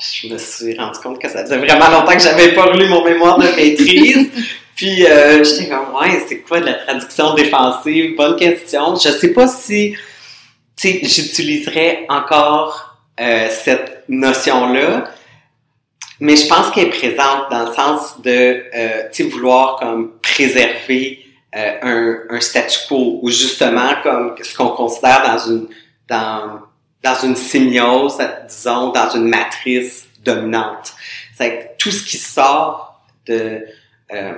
je me suis rendu compte que ça faisait vraiment longtemps que j'avais pas relu mon mémoire de maîtrise. Puis j'étais comme, ouais, c'est quoi de la traduction défensive? Bonne question. Je sais pas si, j'utiliserais encore cette notion-là, mais je pense qu'elle est présente dans le sens de euh, vouloir comme préserver euh, un, un, statu quo ou justement comme ce qu'on considère dans une dans dans une symbiose, disons, dans une matrice dominante. C'est tout ce qui sort de euh,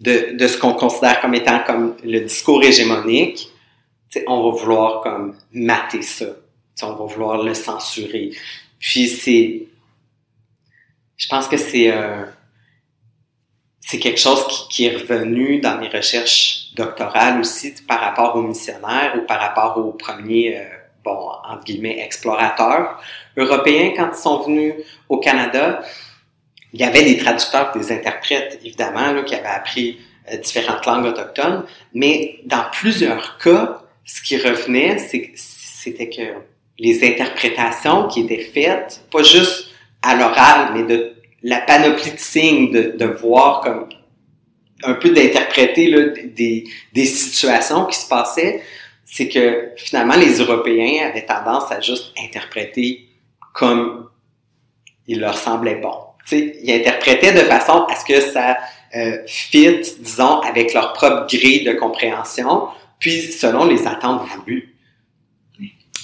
de, de ce qu'on considère comme étant comme le discours hégémonique, on va vouloir comme mater ça. On va vouloir le censurer. Puis c'est, je pense que c'est euh, c'est quelque chose qui, est revenu dans mes recherches doctorales aussi par rapport aux missionnaires ou par rapport aux premiers, euh, bon, entre guillemets, explorateurs européens quand ils sont venus au Canada. Il y avait des traducteurs, des interprètes, évidemment, qui avaient appris euh, différentes langues autochtones, mais dans plusieurs cas, ce qui revenait, c'était que les interprétations qui étaient faites, pas juste à l'oral, mais de la panoplie de signes, de, de voir comme un peu d'interpréter des, des situations qui se passaient, c'est que finalement les Européens avaient tendance à juste interpréter comme il leur semblait bon. sais, ils interprétaient de façon à ce que ça euh, fit, disons, avec leur propre grille de compréhension, puis selon les attentes voulues.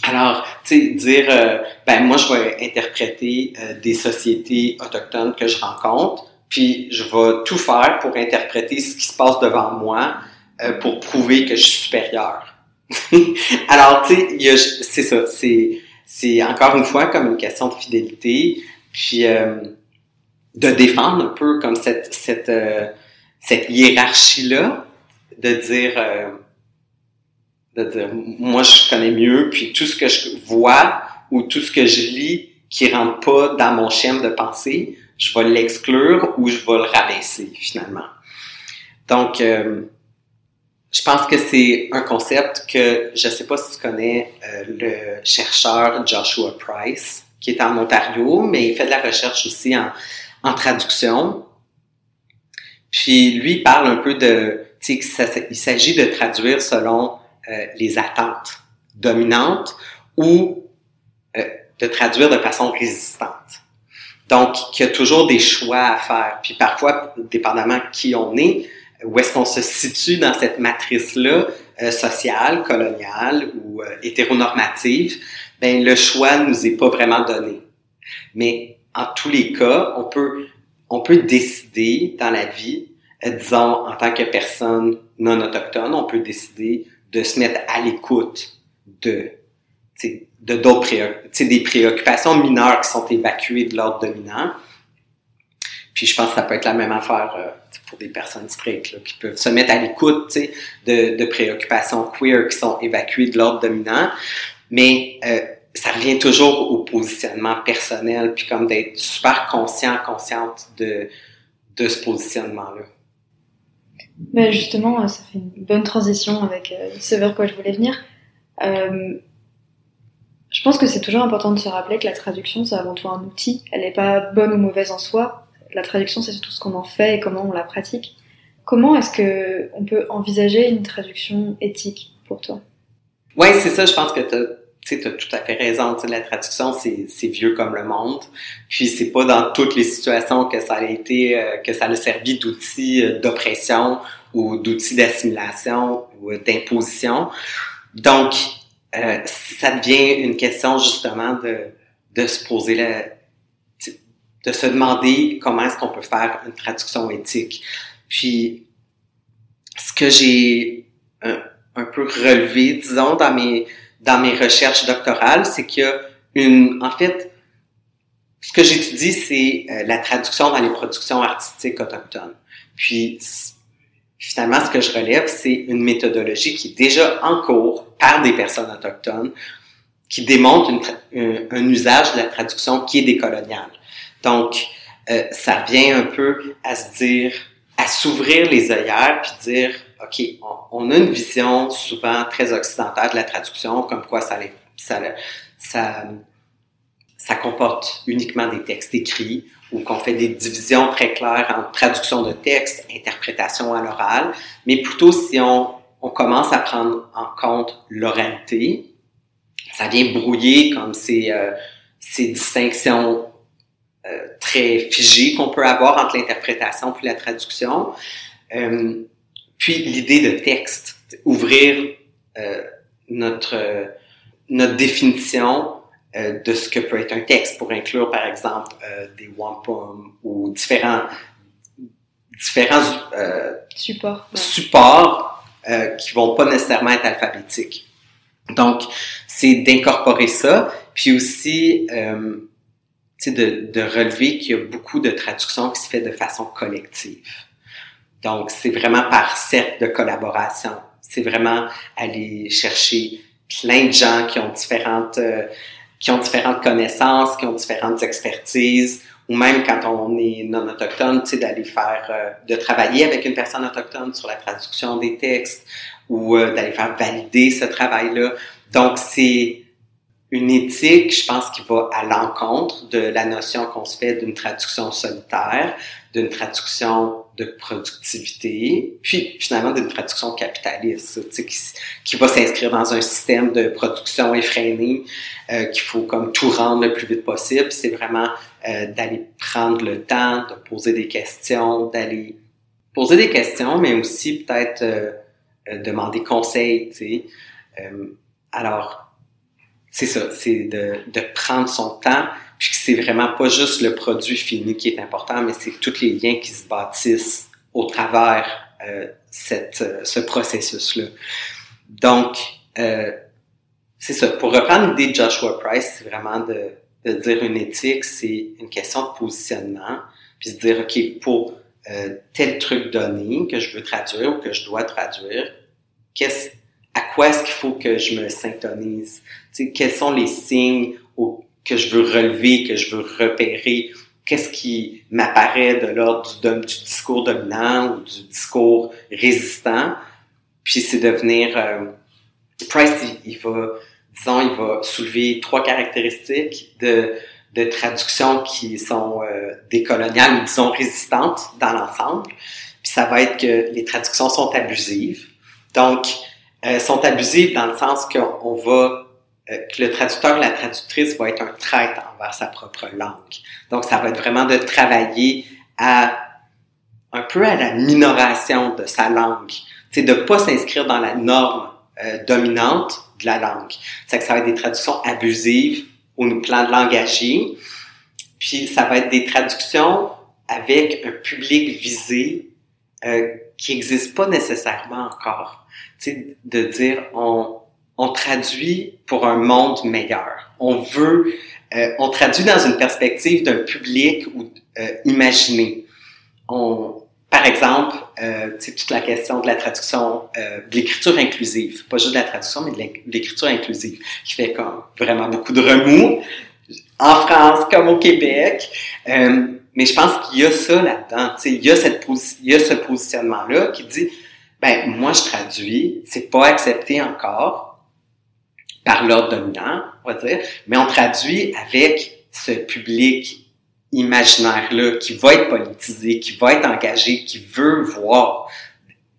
Alors, tu sais, dire, euh, ben moi, je vais interpréter euh, des sociétés autochtones que je rencontre, puis je vais tout faire pour interpréter ce qui se passe devant moi euh, pour prouver que je suis supérieur. Alors, tu sais, c'est ça, c'est, c'est encore une fois comme une question de fidélité, puis de défendre un peu comme cette, cette, cette hiérarchie-là, de dire moi, je connais mieux, puis tout ce que je vois ou tout ce que je lis qui rentre pas dans mon schéma de pensée, je vais l'exclure ou je vais le rabaisser, finalement. Donc, euh, je pense que c'est un concept que je sais pas si tu connais euh, le chercheur Joshua Price, qui est en Ontario, mais il fait de la recherche aussi en, en traduction. Puis lui parle un peu de, tu sais, il s'agit de traduire selon euh, les attentes dominantes ou euh, de traduire de façon résistante. Donc, il y a toujours des choix à faire. Puis parfois, dépendamment qui on est, où est-ce qu'on se situe dans cette matrice-là, euh, sociale, coloniale ou euh, hétéronormative, ben le choix nous est pas vraiment donné. Mais en tous les cas, on peut on peut décider dans la vie, euh, disons en tant que personne non autochtone, on peut décider de se mettre à l'écoute de de d'autres des préoccupations mineures qui sont évacuées de l'ordre dominant. Puis je pense que ça peut être la même affaire euh, pour des personnes straight là, qui peuvent se mettre à l'écoute de, de préoccupations queer qui sont évacuées de l'ordre dominant. Mais euh, ça revient toujours au positionnement personnel, puis comme d'être super conscient, consciente de, de ce positionnement-là. Ben justement, ça fait une bonne transition avec euh, ce vers quoi je voulais venir. Euh, je pense que c'est toujours important de se rappeler que la traduction, c'est avant tout un outil. Elle n'est pas bonne ou mauvaise en soi. La traduction, c'est surtout ce qu'on en fait et comment on la pratique. Comment est-ce que on peut envisager une traduction éthique pour toi? Oui, c'est ça. Je pense que tu as tout à fait raison. la traduction, c'est vieux comme le monde. Puis c'est pas dans toutes les situations que ça a été, euh, que ça a servi d'outil euh, d'oppression ou d'outil d'assimilation ou euh, d'imposition. Donc, euh, ça devient une question justement de, de se poser la, de se demander comment est-ce qu'on peut faire une traduction éthique. Puis, ce que j'ai un, peu relevé, disons, dans mes, dans mes recherches doctorales, c'est qu'il y a une, en fait, ce que j'étudie, c'est euh, la traduction dans les productions artistiques autochtones. Puis, finalement, ce que je relève, c'est une méthodologie qui est déjà en cours par des personnes autochtones, qui démontre un, usage de la traduction qui est décoloniale. Donc, euh, ça vient un peu à se dire, à s'ouvrir les œillères, puis dire, OK, on, a une vision souvent très occidentale de la traduction, comme quoi ça, ça, ça, ça comporte uniquement des textes écrits, ou qu'on fait des divisions très claires entre traduction de texte, interprétation à l'oral, mais plutôt si on, commence à prendre en compte l'oralité, ça vient brouiller comme ces, euh, ces distinctions euh, très figées qu'on peut avoir entre l'interprétation puis la traduction. Euh, puis l'idée de texte, ouvrir euh, notre, notre définition euh, de ce que peut être un texte pour inclure, par exemple, euh, des wampum ou différents, différents euh, supports, supports euh, qui vont pas nécessairement être alphabétiques. Donc, c'est d'incorporer ça, puis aussi euh, de, de relever qu'il y a beaucoup de traductions qui se fait de façon collective. Donc, c'est vraiment par cercle de collaboration. C'est vraiment aller chercher plein de gens qui ont différentes euh, qui ont différentes connaissances, qui ont différentes expertises, ou même quand on est non autochtone, tu sais, d'aller faire, euh, de travailler avec une personne autochtone sur la traduction des textes, ou euh, d'aller faire valider ce travail-là. Donc, c'est une éthique, je pense, qui va à l'encontre de la notion qu'on se fait d'une traduction solitaire, d'une traduction de productivité, puis finalement d'une traduction capitaliste, qui, qui va s'inscrire dans un système de production effréné, euh, qu'il faut comme tout rendre le plus vite possible. C'est vraiment euh, d'aller prendre le temps, de poser des questions, d'aller poser des questions, mais aussi peut-être euh, demander conseil, alors, c'est ça, c'est de, de prendre son temps, puis c'est vraiment pas juste le produit fini qui est important, mais c'est tous les liens qui se bâtissent au travers euh, cette, euh, ce processus-là. Donc, euh, c'est ça. Pour reprendre l'idée de Joshua Price, c'est vraiment de, de, dire une éthique, c'est une question de positionnement, puis se dire, OK, pour euh, tel truc donné que je veux traduire ou que je dois traduire, qu'est-ce, à quoi est-ce qu'il faut que je me syntonise? sais, quels sont les signes que je veux relever, que je veux repérer, qu'est-ce qui m'apparaît de l'ordre du, discours dominant ou du discours résistant. Puis c'est de venir... Euh, Price, il, va, disons, il va soulever trois caractéristiques de, de traduction qui sont euh, décoloniales disons résistantes dans l'ensemble. Puis ça va être que les traductions sont abusives. Donc, euh, sont abusives dans le sens qu'on va que le traducteur ou la traductrice va être un traître envers sa propre langue. Donc, ça va être vraiment de travailler à un peu à la minoration de sa langue. C'est de pas s'inscrire dans la norme euh, dominante de la langue. C'est que ça va être des traductions abusives au plan de langagier. Puis ça va être des traductions avec un public visé euh, qui n'existe pas nécessairement encore. sais, de dire on, on traduit pour un monde meilleur. On veut, euh, on traduit dans une perspective d'un public ou, euh, imaginé. On, par exemple, euh, toute la question de la traduction, euh, de l'écriture inclusive, pas juste de la traduction, mais de l'écriture inclusive, qui fait comme vraiment beaucoup de remous en France comme au Québec. Euh, mais je pense qu'il y a ça là-dedans. Il y a cette il y a ce positionnement-là qui dit, ben moi je traduis, c'est pas accepté encore par l'ordre dominant, on va dire, mais on traduit avec ce public imaginaire-là qui va être politisé, qui va être engagé, qui veut voir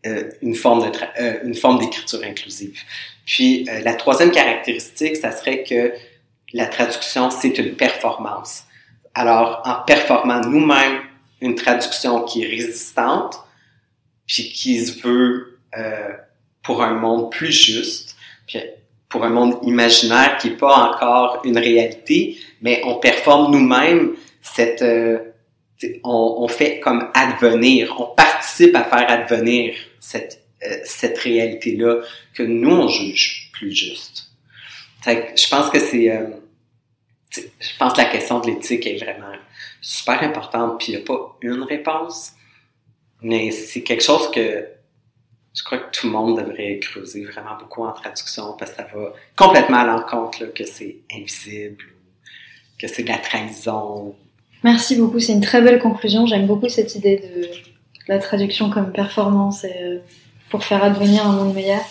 euh, une forme de euh, une forme d'écriture inclusive. Puis euh, la troisième caractéristique, ça serait que la traduction c'est une performance. Alors en performant nous-mêmes une traduction qui est résistante, puis qui se veut pour un monde plus juste, puis pour un monde imaginaire qui n'est pas encore une réalité, mais on performe nous-mêmes cette, euh, on, on, fait comme advenir, on participe à faire advenir cette, euh, cette réalité-là que nous, on juge plus juste. je pense que c'est, euh, je pense que la question de l'éthique est vraiment super importante, puis il n'y a pas une réponse, mais c'est quelque chose que je crois que tout le monde devrait creuser vraiment beaucoup en traduction parce que ça va complètement à l'encontre que c'est invisible, que c'est de la trahison, Merci beaucoup, c'est une très belle conclusion. J'aime beaucoup cette idée de la traduction comme performance et euh, pour faire advenir un monde meilleur.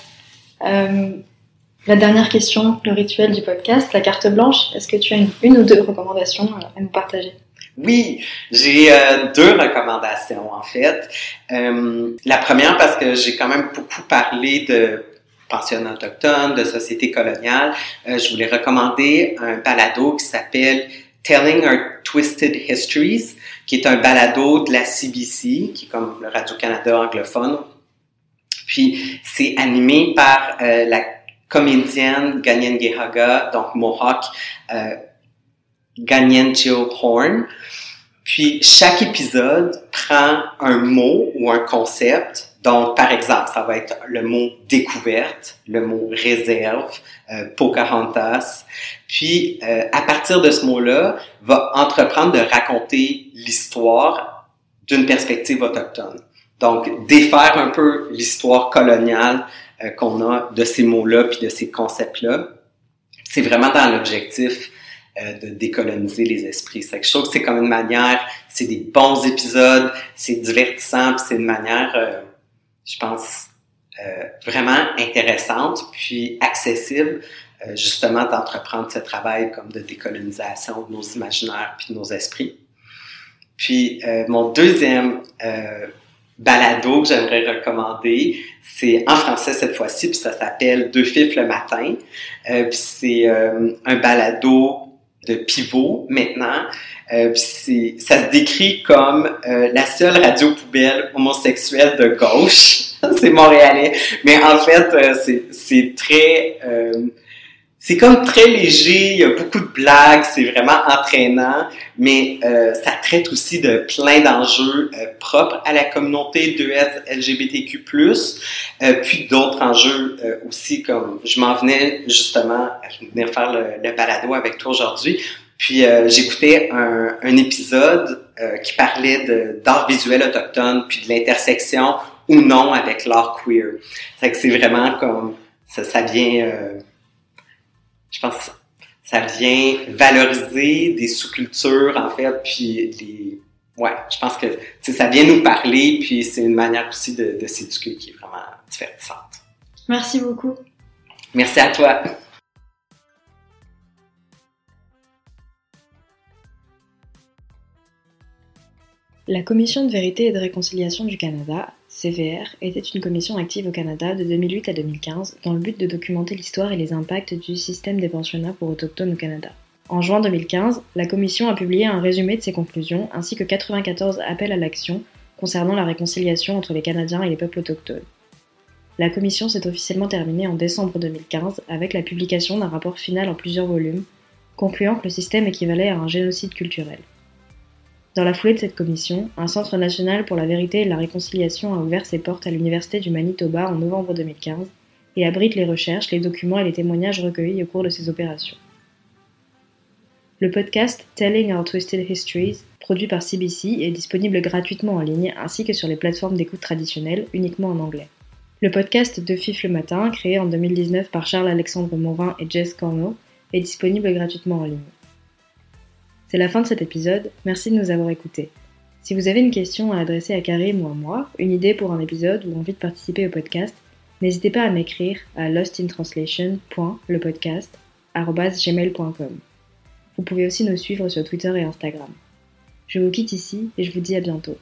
Euh, la dernière question, le rituel du podcast, la carte blanche. Est-ce que tu as une, ou deux recommandations à nous partager? Oui, j'ai euh, deux recommandations en fait. la première parce que j'ai quand même beaucoup parlé de pensionnats autochtones, de société coloniale. je voulais recommander un balado qui s'appelle Telling Our Twisted Histories, qui est un balado de la CBC, qui est comme le Radio-Canada anglophone. Puis c'est animé par euh, la comédienne Ganyen Gehaga, donc Mohawk, euh, Jill Horn. Puis chaque épisode prend un mot ou un concept. Donc, par exemple, ça va être le mot découverte, le mot réserve, euh, Pocahontas. Puis, euh, à partir de ce mot-là, va entreprendre de raconter l'histoire d'une perspective autochtone. Donc, défaire un peu l'histoire coloniale euh, qu'on a de ces mots-là puis de ces concepts-là. C'est vraiment dans l'objectif euh, de décoloniser les esprits. C'est quelque chose, c'est comme une manière, c'est des bons épisodes, c'est divertissant, puis c'est une manière, euh, je pense, euh, vraiment intéressante, puis accessible, justement, d'entreprendre ce travail comme de décolonisation de nos imaginaires puis de nos esprits. Puis, mon deuxième balado que j'aimerais recommander, c'est en français cette fois-ci, puis ça s'appelle Deux fifs le matin. puis c'est un balado de pivot maintenant. Euh, ça se décrit comme euh, la seule radio poubelle homosexuelle de gauche. c'est montréalais. Mais en fait, euh, c'est très... Euh, c'est comme très léger, il y a beaucoup de blagues, c'est vraiment entraînant, mais euh, ça traite aussi de plein d'enjeux euh, propres à la communauté de LGBTQ+, euh, puis d'autres enjeux euh, aussi, comme je m'en venais justement, je venir faire le, le balado avec toi aujourd'hui, puis euh, j'écoutais un, un, épisode qui parlait d'art visuel autochtone, puis de l'intersection ou non avec l'art queer. C'est c'est vraiment comme, ça, ça vient je pense que ça vient valoriser des sous-cultures, en fait, puis les... Ouais, je pense que ça vient nous parler, puis c'est une manière aussi de, de s'éduquer qui est vraiment divertissante. Merci beaucoup. Merci à toi. La Commission de vérité et de réconciliation du Canada CVR, était une commission active au Canada de 2008 à 2015 dans le but de documenter l'histoire et les impacts du système des pensionnats pour autochtones au Canada. En juin 2015, la commission a publié un résumé de ses conclusions ainsi que 94 appels à l'action concernant la réconciliation entre les Canadiens et les peuples autochtones. La commission s'est officiellement terminée en décembre 2015 avec la publication d'un rapport final en plusieurs volumes, concluant que le système équivalait à un génocide culturel. Dans la foulée de cette commission, un Centre national pour la vérité et la réconciliation a ouvert ses portes à l'Université du Manitoba en novembre 2015 et abrite les recherches, les documents et les témoignages recueillis au cours de ces opérations. Le podcast Telling Our Twisted Histories, produit par CBC, est disponible gratuitement en ligne ainsi que sur les plateformes d'écoute traditionnelles, uniquement en anglais. Le podcast De Fif le matin, créé en 2019 par Charles-Alexandre Morin et Jess Corno, est disponible gratuitement en ligne. C'est la fin de cet épisode, merci de nous avoir écoutés. Si vous avez une question à adresser à Karim ou à moi, une idée pour un épisode ou envie de participer au podcast, n'hésitez pas à m'écrire à lostintranslation.lepodcast.gmail.com. Vous pouvez aussi nous suivre sur Twitter et Instagram. Je vous quitte ici et je vous dis à bientôt.